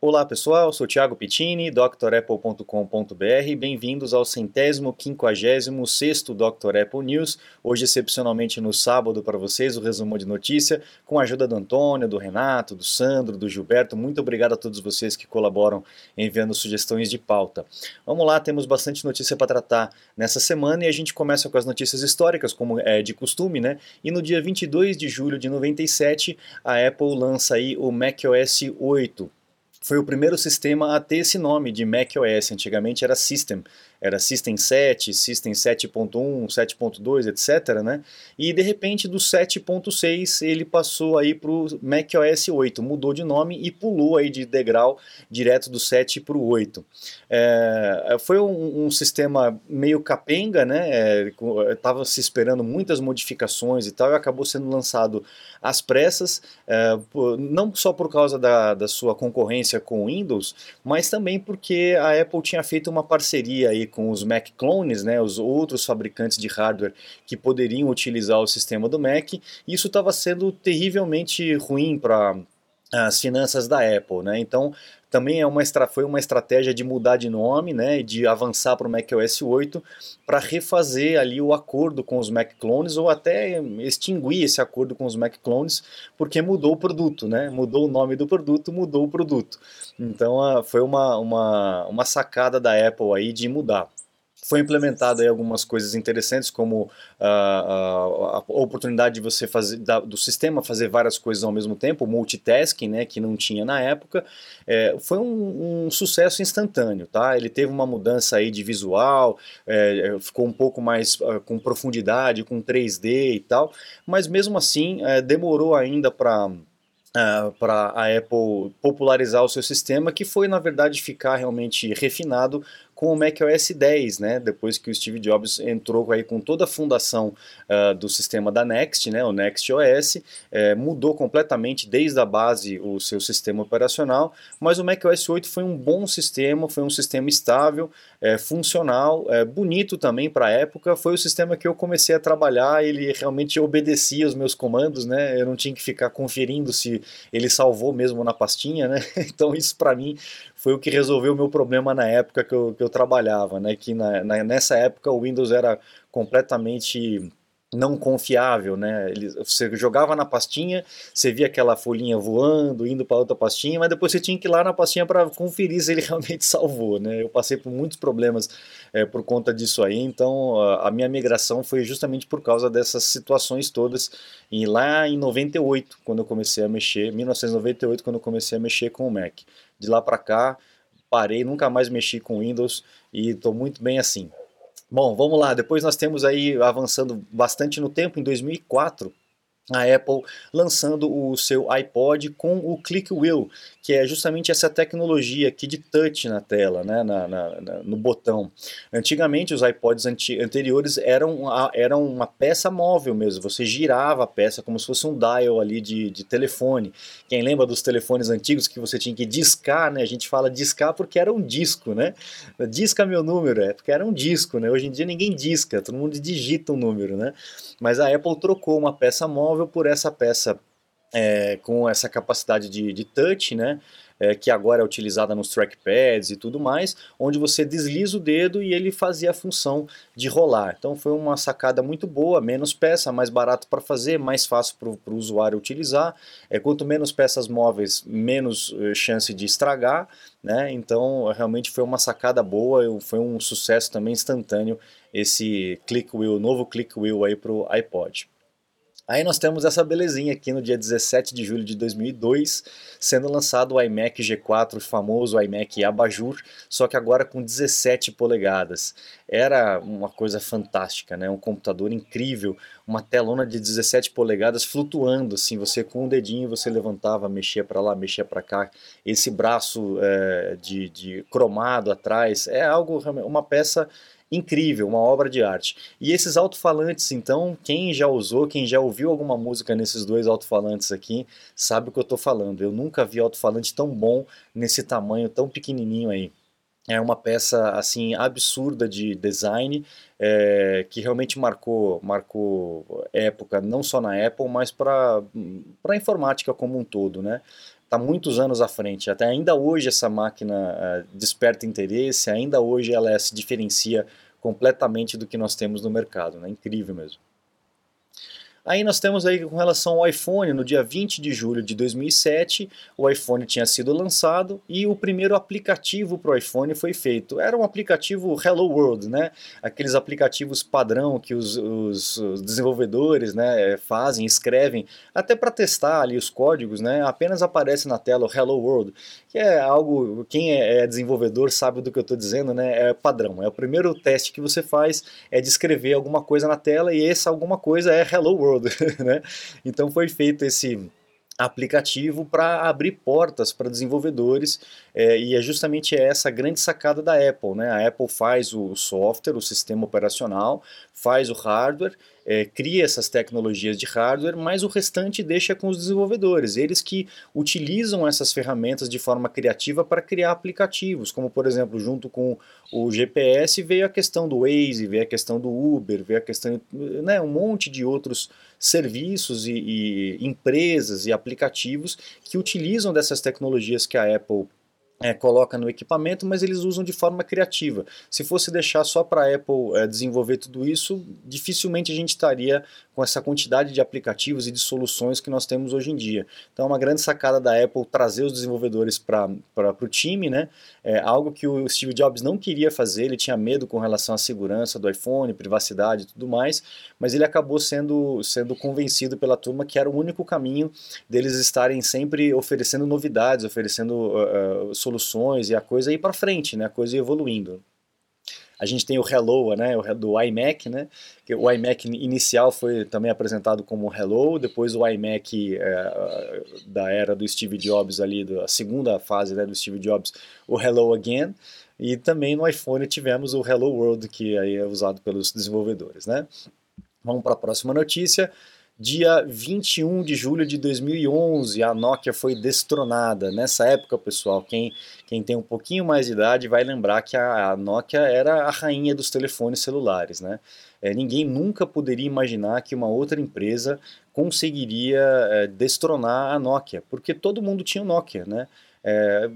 Olá pessoal, sou Thiago Pittini, drapple.com.br. Bem-vindos ao centésimo quinquagésimo sexto Dr. Apple News. Hoje, excepcionalmente no sábado, para vocês, o resumo de notícia, com a ajuda do Antônio, do Renato, do Sandro, do Gilberto. Muito obrigado a todos vocês que colaboram enviando sugestões de pauta. Vamos lá, temos bastante notícia para tratar nessa semana e a gente começa com as notícias históricas, como é de costume, né? E no dia 22 de julho de 97, a Apple lança aí o macOS 8 foi o primeiro sistema a ter esse nome de macOS. Antigamente era System, era System 7, System 7.1, 7.2, etc. Né? E de repente do 7.6 ele passou aí para o macOS 8, mudou de nome e pulou aí de degrau direto do 7 para o 8. É, foi um, um, sistema meio capenga, né? Estava é, se esperando muitas modificações e tal, e acabou sendo lançado às pressas, é, não só por causa da, da sua concorrência com o Windows, mas também porque a Apple tinha feito uma parceria aí com os Mac clones, né, os outros fabricantes de hardware que poderiam utilizar o sistema do Mac, isso estava sendo terrivelmente ruim para as finanças da Apple, né? Então também é uma, foi uma estratégia de mudar de nome, né, de avançar para o macOS 8 para refazer ali o acordo com os Mac clones ou até extinguir esse acordo com os Mac clones, porque mudou o produto, né, mudou o nome do produto, mudou o produto. Então foi uma, uma, uma sacada da Apple aí de mudar foi implementado aí algumas coisas interessantes, como uh, uh, a oportunidade de você fazer, da, do sistema fazer várias coisas ao mesmo tempo, multitasking, né, que não tinha na época. É, foi um, um, sucesso instantâneo, tá? Ele teve uma mudança aí de visual, é, é ficou um pouco mais uh, com profundidade, com 3D e tal, mas mesmo assim é, demorou ainda para Uh, para a Apple popularizar o seu sistema, que foi na verdade ficar realmente refinado com o macOS 10, né? Depois que o Steve Jobs entrou aí com toda a fundação uh, do sistema da Next, né? O Next OS, é, mudou completamente desde a base o seu sistema operacional, mas o macOS 8 foi um bom sistema, foi um sistema estável, é, funcional, é, bonito também para a época. Foi o sistema que eu comecei a trabalhar, ele realmente obedecia os meus comandos, né? Eu não tinha que ficar conferindo se ele salvou mesmo na pastinha, né? Então isso para mim foi o que resolveu o meu problema na época que eu, que eu trabalhava, né? Que na, na, nessa época o Windows era completamente não confiável, né? Ele, você jogava na pastinha, você via aquela folhinha voando, indo para outra pastinha, mas depois você tinha que ir lá na pastinha para conferir se ele realmente salvou, né? Eu passei por muitos problemas é, por conta disso aí, então a, a, minha migração foi justamente por causa dessas situações todas. E lá em 98, quando eu comecei a mexer, 1998, quando eu comecei a mexer com o Mac. De lá para cá, parei, nunca mais mexi com Windows e estou muito bem assim. Bom, vamos lá. Depois nós temos aí, avançando bastante no tempo, em 2004, a Apple lançando o seu iPod com o Click Wheel, que é justamente essa tecnologia aqui de touch na tela, né, na, na, na no botão. Antigamente os iPods anti anteriores eram, a, eram uma peça móvel mesmo, você girava a peça como se fosse um dial ali de, de telefone. Quem lembra dos telefones antigos que você tinha que discar, né, a gente fala discar porque era um disco, né, disca meu número, é porque era um disco, né, hoje em dia ninguém disca, todo mundo digita um número, né, mas a Apple trocou uma peça móvel por essa peça é, com essa capacidade de, de touch, né? É, que agora é utilizada nos trackpads e tudo mais, onde você desliza o dedo e ele fazia a função de rolar. Então foi uma sacada muito boa, menos peça, mais barato para fazer, mais fácil para o usuário utilizar. É, quanto menos peças móveis, menos uh, chance de estragar. Né? Então realmente foi uma sacada boa, foi um sucesso também instantâneo esse Click Wheel, novo Click Wheel aí para o iPod. Aí nós temos essa belezinha aqui no dia 17 de julho de 2002, sendo lançado o iMac G4, o famoso iMac Abajur, só que agora com 17 polegadas. Era uma coisa fantástica, né? Um computador incrível, uma telona de 17 polegadas flutuando, assim, você com um dedinho você levantava, mexia para lá, mexia para cá, esse braço é, de, de cromado atrás, é algo, uma peça incrível, uma obra de arte. E esses alto-falantes, então, quem já usou, quem já ouviu alguma música nesses dois alto-falantes aqui, sabe o que eu estou falando. Eu nunca vi alto-falante tão bom nesse tamanho tão pequenininho aí. É uma peça assim absurda de design é, que realmente marcou, marcou época não só na Apple, mas para a informática como um todo, né? Está muitos anos à frente. Até ainda hoje essa máquina uh, desperta interesse, ainda hoje ela se diferencia completamente do que nós temos no mercado, né? incrível mesmo. Aí nós temos aí com relação ao iPhone, no dia 20 de julho de 2007, o iPhone tinha sido lançado e o primeiro aplicativo para o iPhone foi feito. Era um aplicativo Hello World, né? Aqueles aplicativos padrão que os, os, desenvolvedores né, fazem, escrevem, até para testar ali os códigos, né? Apenas aparece na tela o Hello World, que é algo, quem é, é desenvolvedor sabe do que eu estou dizendo, né? É padrão. É o primeiro teste que você faz é escrever alguma coisa na tela e essa alguma coisa é Hello World. né? Então foi feito esse aplicativo para abrir portas para desenvolvedores é, e é justamente essa grande sacada da Apple, né? A Apple faz o software, o sistema operacional, faz o hardware é, cria essas tecnologias de hardware, mas o restante deixa com os desenvolvedores, eles que utilizam essas ferramentas de forma criativa para criar aplicativos, como por exemplo, junto com o GPS veio a questão do Waze, veio a questão do Uber, veio a questão, né, um monte de outros serviços e, e empresas e aplicativos que utilizam dessas tecnologias que a Apple é, coloca no equipamento, mas eles usam de forma criativa. Se fosse deixar só para a Apple é, desenvolver tudo isso, dificilmente a gente estaria com essa quantidade de aplicativos e de soluções que nós temos hoje em dia. Então é uma grande sacada da Apple trazer os desenvolvedores para o time, né? É algo que o Steve Jobs não queria fazer, ele tinha medo com relação à segurança do iPhone, privacidade e tudo mais, mas ele acabou sendo, sendo convencido pela turma que era o único caminho deles estarem sempre oferecendo novidades, oferecendo uh, soluções e a coisa ir para frente, né? A coisa evoluindo. A gente tem o Hello, né, do iMac, né, o iMac inicial foi também apresentado como Hello, depois o iMac é, da era do Steve Jobs ali, da segunda fase né, do Steve Jobs, o Hello Again, e também no iPhone tivemos o Hello World, que aí é usado pelos desenvolvedores, né. Vamos para a próxima notícia. Dia 21 de julho de 2011, a Nokia foi destronada. Nessa época, pessoal, quem, quem tem um pouquinho mais de idade vai lembrar que a, a Nokia era a rainha dos telefones celulares. Né? É, ninguém nunca poderia imaginar que uma outra empresa conseguiria é, destronar a Nokia, porque todo mundo tinha Nokia. Né? É,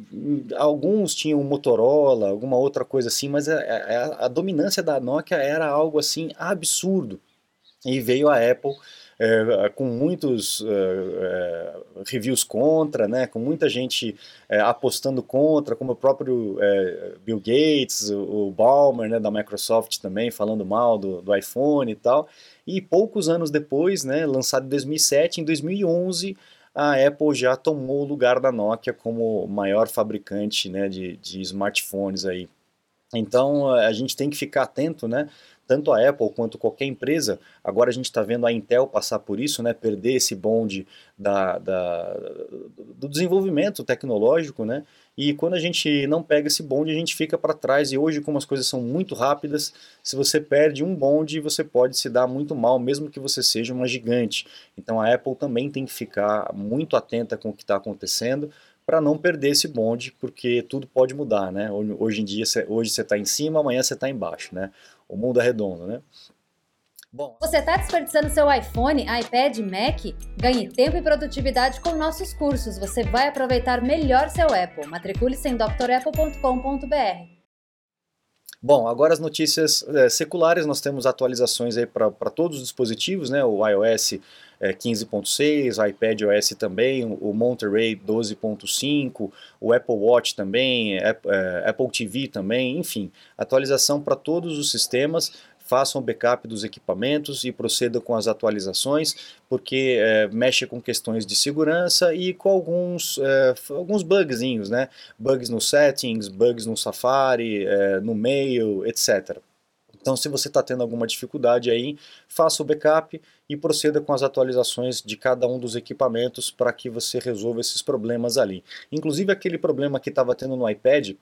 alguns tinham Motorola, alguma outra coisa assim, mas a, a, a dominância da Nokia era algo assim absurdo. E veio a Apple é, com muitos é, reviews contra, né, com muita gente é, apostando contra, como o próprio Bill Gates, o, o Ballmer né, da Microsoft também falando mal do, do iPhone e tal. E poucos anos depois, né, lançado em 2007, em 2011 a Apple já tomou o lugar da Nokia como maior fabricante né, de, de smartphones aí. Então a gente tem que ficar atento, né? Tanto a Apple quanto qualquer empresa, agora a gente está vendo a Intel passar por isso, né, perder esse bonde da, da, do desenvolvimento tecnológico, né, e quando a gente não pega esse bonde, a gente fica para trás, e hoje como as coisas são muito rápidas, se você perde um bonde, você pode se dar muito mal, mesmo que você seja uma gigante. Então a Apple também tem que ficar muito atenta com o que está acontecendo, para não perder esse bonde, porque tudo pode mudar, né? Hoje em dia, hoje você está em cima, amanhã você está embaixo, né? O mundo é redondo, né? Bom, você está desperdiçando seu iPhone, iPad, Mac? Ganhe tempo e produtividade com nossos cursos. Você vai aproveitar melhor seu Apple. Matricule-se em drapple.com.br. Bom, agora as notícias é, seculares, nós temos atualizações aí para todos os dispositivos, né? O iOS é, 15.6, iPad OS também, o Monterey 12.5, o Apple Watch também, é, Apple TV também, enfim, atualização para todos os sistemas façam backup dos equipamentos e procedam com as atualizações, porque é, mexe com questões de segurança e com alguns, é, alguns bugzinhos, né? Bugs no settings, bugs no Safari, é, no Mail, etc. Então, se você está tendo alguma dificuldade aí, faça o backup e proceda com as atualizações de cada um dos equipamentos para que você resolva esses problemas ali. Inclusive aquele problema que estava tendo no iPad,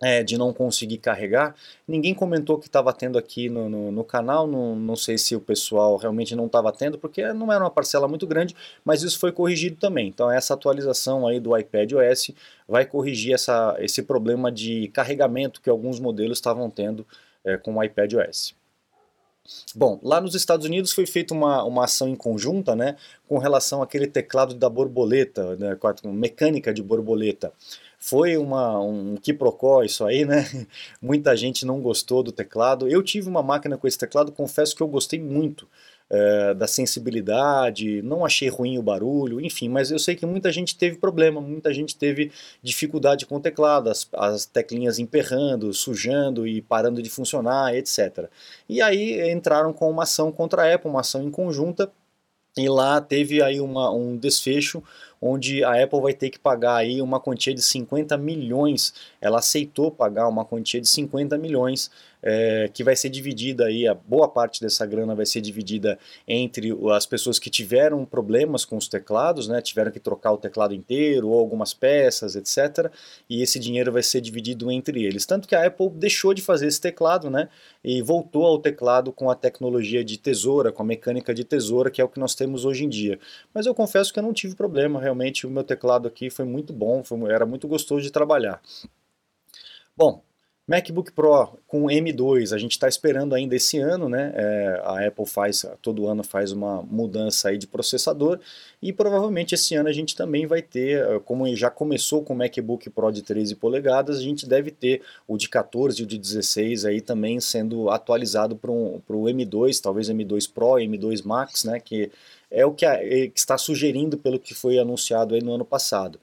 é, de não conseguir carregar. Ninguém comentou que estava tendo aqui no, no, no canal, não, não, sei se o pessoal realmente não estava tendo, porque não era uma parcela muito grande, mas isso foi corrigido também. Então essa atualização aí do iPad OS vai corrigir essa, esse problema de carregamento que alguns modelos estavam tendo é, com o iPad OS. Bom, lá nos Estados Unidos foi feita uma, uma ação em conjunta, né, com relação àquele teclado da borboleta, né, com a mecânica de borboleta. Foi uma, um quiprocó isso aí, né? Muita gente não gostou do teclado. Eu tive uma máquina com esse teclado, confesso que eu gostei muito é, da sensibilidade, não achei ruim o barulho, enfim, mas eu sei que muita gente teve problema, muita gente teve dificuldade com o teclado, as, as teclinhas emperrando, sujando e parando de funcionar, etc. E aí entraram com uma ação contra a Apple, uma ação em conjunta, e lá teve aí uma, um desfecho onde a Apple vai ter que pagar aí uma quantia de 50 milhões. Ela aceitou pagar uma quantia de 50 milhões é, que vai ser dividida aí, a boa parte dessa grana vai ser dividida entre as pessoas que tiveram problemas com os teclados, né, tiveram que trocar o teclado inteiro ou algumas peças, etc. E esse dinheiro vai ser dividido entre eles. Tanto que a Apple deixou de fazer esse teclado, né, e voltou ao teclado com a tecnologia de tesoura, com a mecânica de tesoura, que é o que nós temos hoje em dia. Mas eu confesso que eu não tive problema, realmente o meu teclado aqui foi muito bom, foi, era muito gostoso de trabalhar. Bom, MacBook Pro com M2, a gente está esperando ainda esse ano, né? É, a Apple faz, todo ano faz uma mudança aí de processador e provavelmente esse ano a gente também vai ter, como já começou com o MacBook Pro de 13 polegadas, a gente deve ter o de 14 e o de 16 aí também sendo atualizado para o M2, talvez M2 Pro, M2 Max, né? Que é o que, a, que está sugerindo pelo que foi anunciado aí no ano passado.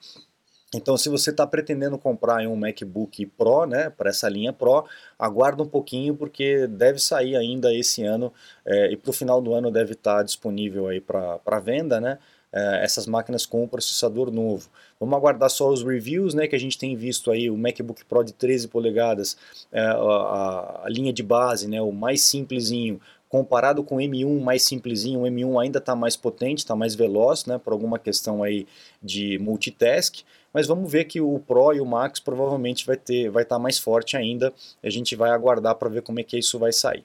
Então, se você está pretendendo comprar um MacBook Pro, né, para essa linha Pro, aguarda um pouquinho porque deve sair ainda esse ano é, e para o final do ano deve estar tá disponível aí para venda, né, é, essas máquinas com o processador novo. Vamos aguardar só os reviews, né, que a gente tem visto aí o MacBook Pro de 13 polegadas, é, a, a, linha de base, né, o mais simplesinho, comparado com o M1 mais simplesinho, o M1 ainda está mais potente, está mais veloz, né, por alguma questão aí de multitask, mas vamos ver que o Pro e o Max provavelmente vai ter, vai estar tá mais forte ainda. A gente vai aguardar para ver como é que isso vai sair.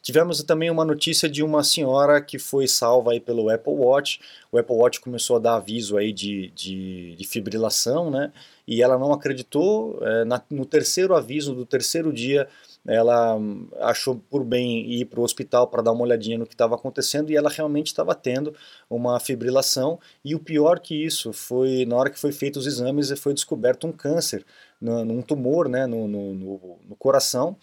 Tivemos também uma notícia de uma senhora que foi salva aí pelo Apple Watch. O Apple Watch começou a dar aviso aí de, de, de fibrilação, né? E ela não acreditou. É, na, no terceiro aviso do terceiro dia, ela achou por bem ir para o hospital para dar uma olhadinha no que estava acontecendo e ela realmente estava tendo uma fibrilação. E o pior que isso foi, na hora que foi feito os exames, foi descoberto um câncer, num tumor né, no, no, no coração.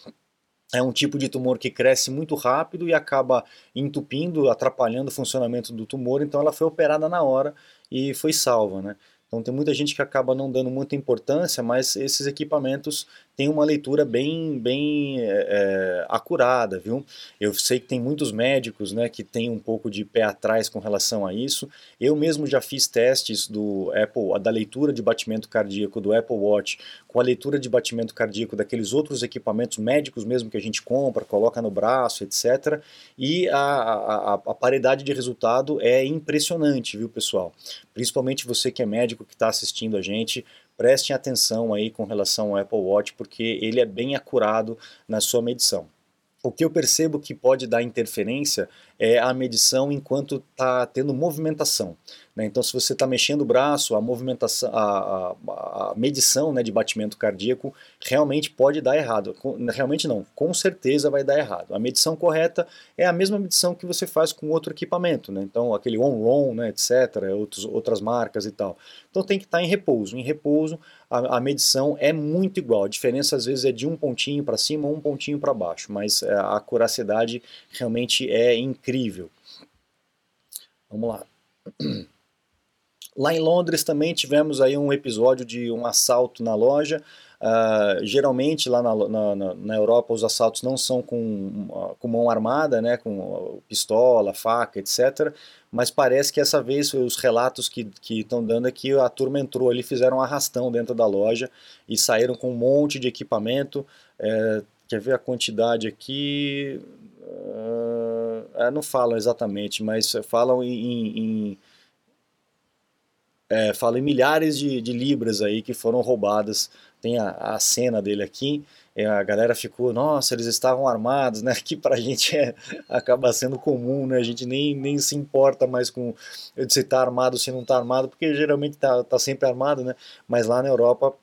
É um tipo de tumor que cresce muito rápido e acaba entupindo, atrapalhando o funcionamento do tumor, então ela foi operada na hora e foi salva. Né? Então tem muita gente que acaba não dando muita importância, mas esses equipamentos tem uma leitura bem, bem é, acurada, viu? Eu sei que tem muitos médicos né, que têm um pouco de pé atrás com relação a isso. Eu mesmo já fiz testes do Apple, da leitura de batimento cardíaco do Apple Watch com a leitura de batimento cardíaco daqueles outros equipamentos médicos mesmo que a gente compra, coloca no braço, etc. E a, a, a paridade de resultado é impressionante, viu, pessoal? Principalmente você que é médico que está assistindo a gente, prestem atenção aí com relação ao Apple Watch, porque ele é bem acurado na sua medição. O que eu percebo que pode dar interferência é a medição enquanto está tendo movimentação. Né? Então, se você está mexendo o braço, a movimentação, a, a, a medição né, de batimento cardíaco realmente pode dar errado. Realmente não, com certeza vai dar errado. A medição correta é a mesma medição que você faz com outro equipamento, né? então aquele on-ron, né, etc., outros, outras marcas e tal. Então tem que estar tá em repouso. Em repouso, a, a, medição é muito igual. A diferença às vezes é de um pontinho para cima ou um pontinho para baixo, mas é, a acuracidade realmente é incrível. Vamos lá. Lá em Londres também tivemos aí um episódio de um assalto na loja. Uh, geralmente lá na, na, na, Europa os assaltos não são com, com mão armada, né, com pistola, faca, etc. Mas parece que essa vez os relatos que estão dando é que a turma entrou ali, fizeram um arrastão dentro da loja e saíram com um monte de equipamento. É, quer ver a quantidade aqui? Uh, não falam exatamente, mas falam em, em é, fala em milhares de, de, libras aí que foram roubadas. Tem a, a cena dele aqui, a galera ficou, nossa, eles estavam armados, né? Que pra gente é, acaba sendo comum, né? A gente nem, nem se importa mais com se tá armado se não tá armado, porque geralmente tá, tá sempre armado, né? Mas lá na Europa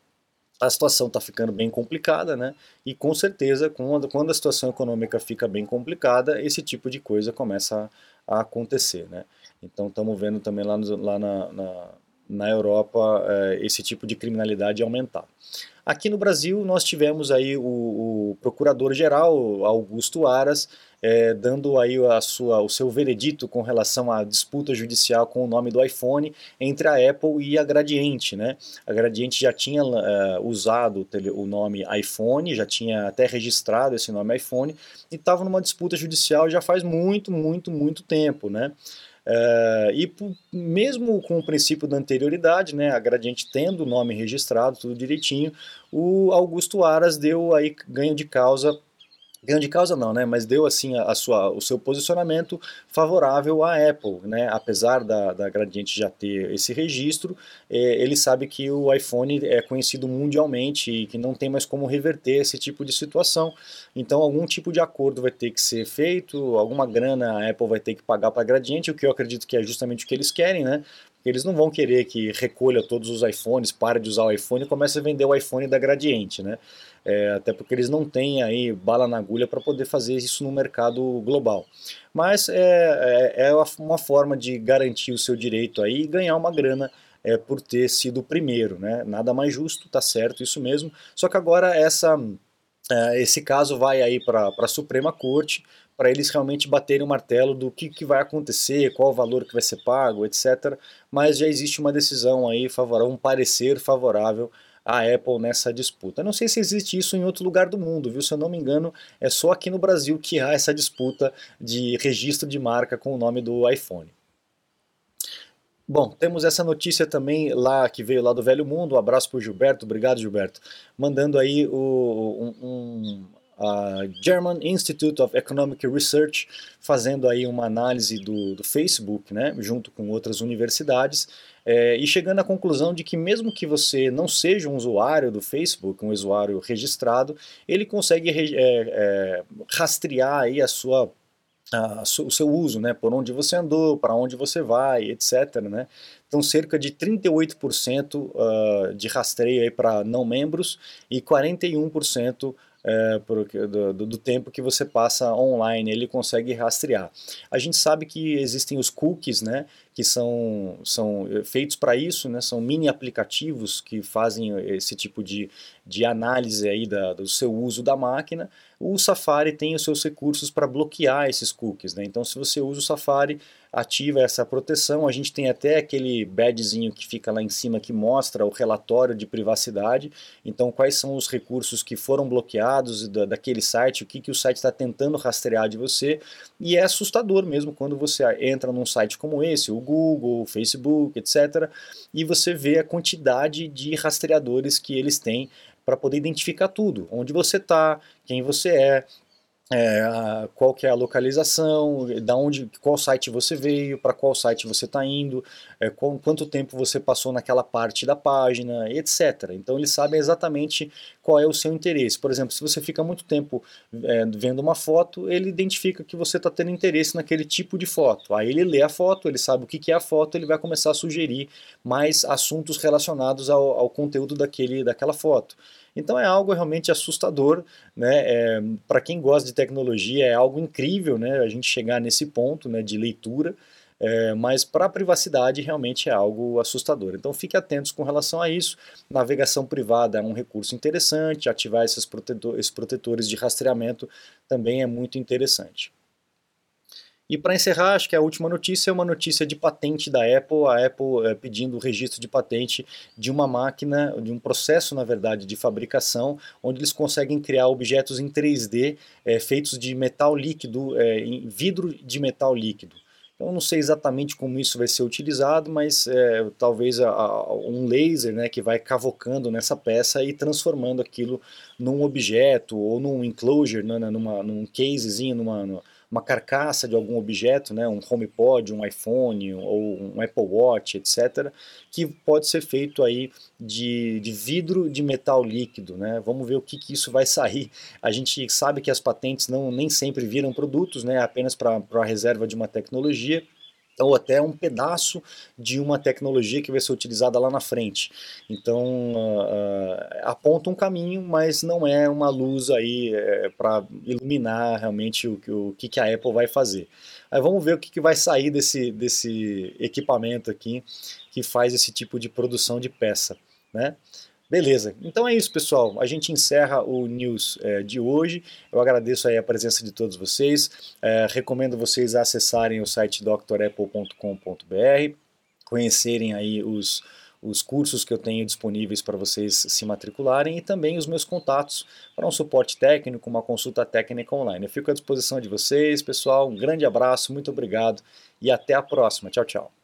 a situação está ficando bem complicada, né? E com certeza, quando, quando a situação econômica fica bem complicada, esse tipo de coisa começa a, a acontecer, né? Então estamos vendo também lá, no, lá na, na, na Europa é, esse tipo de criminalidade aumentar. Aqui no Brasil nós tivemos aí o, o procurador-geral Augusto Aras é, dando aí a sua, o seu veredito com relação à disputa judicial com o nome do iPhone entre a Apple e a Gradiente. Né? A Gradiente já tinha é, usado o nome iPhone, já tinha até registrado esse nome iPhone e estava numa disputa judicial já faz muito, muito, muito tempo. Né? É, e mesmo com o princípio da anterioridade, né, a Gradiente tendo o nome registrado, tudo direitinho, o Augusto Aras deu aí ganho de causa ganho de causa não, né, mas deu assim a, sua, o seu posicionamento favorável à Apple, né, apesar da, da Gradiente já ter esse registro, é, ele sabe que o iPhone é conhecido mundialmente e que não tem mais como reverter esse tipo de situação, então algum tipo de acordo vai ter que ser feito, alguma grana a Apple vai ter que pagar para a Gradiente, o que eu acredito que é justamente o que eles querem, né, eles não vão querer que recolha todos os iPhones, pare de usar o iPhone e comece a vender o iPhone da Gradiente, né? É, até porque eles não têm aí bala na agulha para poder fazer isso no mercado global. Mas é, é, é, uma forma de garantir o seu direito aí e ganhar uma grana é, por ter sido o primeiro, né? Nada mais justo, tá certo, isso mesmo. Só que agora essa, é, esse caso vai aí para a Suprema Corte para eles realmente baterem o martelo do que, que vai acontecer, qual o valor que vai ser pago, etc. Mas já existe uma decisão aí favorável, um parecer favorável a Apple nessa disputa. Não sei se existe isso em outro lugar do mundo, viu? Se eu não me engano, é só aqui no Brasil que há essa disputa de registro de marca com o nome do iPhone. Bom, temos essa notícia também lá que veio lá do Velho Mundo. Um abraço para o Gilberto, obrigado Gilberto, mandando aí o, um a German Institute of Economic Research, fazendo aí uma análise do, do Facebook, né, junto com outras universidades, é, e chegando à conclusão de que mesmo que você não seja um usuário do Facebook, um usuário registrado, ele consegue é, é, rastrear aí a sua o seu uso, né, por onde você andou, para onde você vai, etc. Né? Então, cerca de 38% uh, ah, de rastreio para não membros e 41% é, do, do, tempo que você passa online, ele consegue rastrear. A gente sabe que existem os cookies, né, que são, são feitos para isso, né, são mini aplicativos que fazem esse tipo de, de análise aí da, do seu uso da máquina. O Safari tem os seus recursos para bloquear esses cookies, né, então se você usa o Safari, ativa essa proteção. A gente tem até aquele badgezinho que fica lá em cima que mostra o relatório de privacidade. Então, quais são os recursos que foram bloqueados da, daquele site, o que, que o site está tentando rastrear de você. E é assustador mesmo quando você entra num site como esse, o Google, o Facebook, etc., e você vê a quantidade de rastreadores que eles têm para poder identificar tudo, onde você está, quem você é, é, qual que é a localização, da onde, qual site você veio, para qual site você está indo, é, qual, quanto tempo você passou naquela parte da página, etc. Então eles sabem exatamente qual é o seu interesse. Por exemplo, se você fica muito tempo é, vendo uma foto, ele identifica que você está tendo interesse naquele tipo de foto. Aí ele lê a foto, ele sabe o que, que é a foto, ele vai começar a sugerir mais assuntos relacionados ao, ao conteúdo daquele, daquela foto. Então é algo realmente assustador, né? É, Para quem gosta de tecnologia é algo incrível, né? A gente chegar nesse ponto, né? De leitura. É, mas para a privacidade realmente é algo assustador. Então fique atentos com relação a isso. Navegação privada é um recurso interessante, ativar esses, protetor, esses protetores de rastreamento também é muito interessante. E para encerrar, acho que a última notícia é uma notícia de patente da Apple, a Apple é, pedindo o registro de patente de uma máquina, de um processo, na verdade, de fabricação, onde eles conseguem criar objetos em 3D é, feitos de metal líquido, é, em vidro de metal líquido. Então, não sei exatamente como isso vai ser utilizado, mas é, talvez a, a, um laser né, que vai cavocando nessa peça e transformando aquilo num objeto ou num enclosure, né, numa, num casezinho, numa, numa uma carcaça de algum objeto, né, um HomePod, um iPhone ou um Apple Watch, etc., que pode ser feito aí de, de vidro de metal líquido. Né? Vamos ver o que, que isso vai sair. A gente sabe que as patentes não nem sempre viram produtos, né, apenas para a reserva de uma tecnologia ou até um pedaço de uma tecnologia que vai ser utilizada lá na frente. Então, uh, aponta um caminho, mas não é uma luz aí é, para iluminar realmente o, o que, que a Apple vai fazer. Aí vamos ver o que, que vai sair desse, desse equipamento aqui que faz esse tipo de produção de peça, né? Beleza, então é isso pessoal, a gente encerra o news é, de hoje, eu agradeço aí a presença de todos vocês, é, recomendo vocês acessarem o site drapple.com.br, conhecerem aí os, os cursos que eu tenho disponíveis para vocês se matricularem e também os meus contatos para um suporte técnico, uma consulta técnica online. Eu fico à disposição de vocês, pessoal, um grande abraço, muito obrigado e até a próxima, tchau, tchau.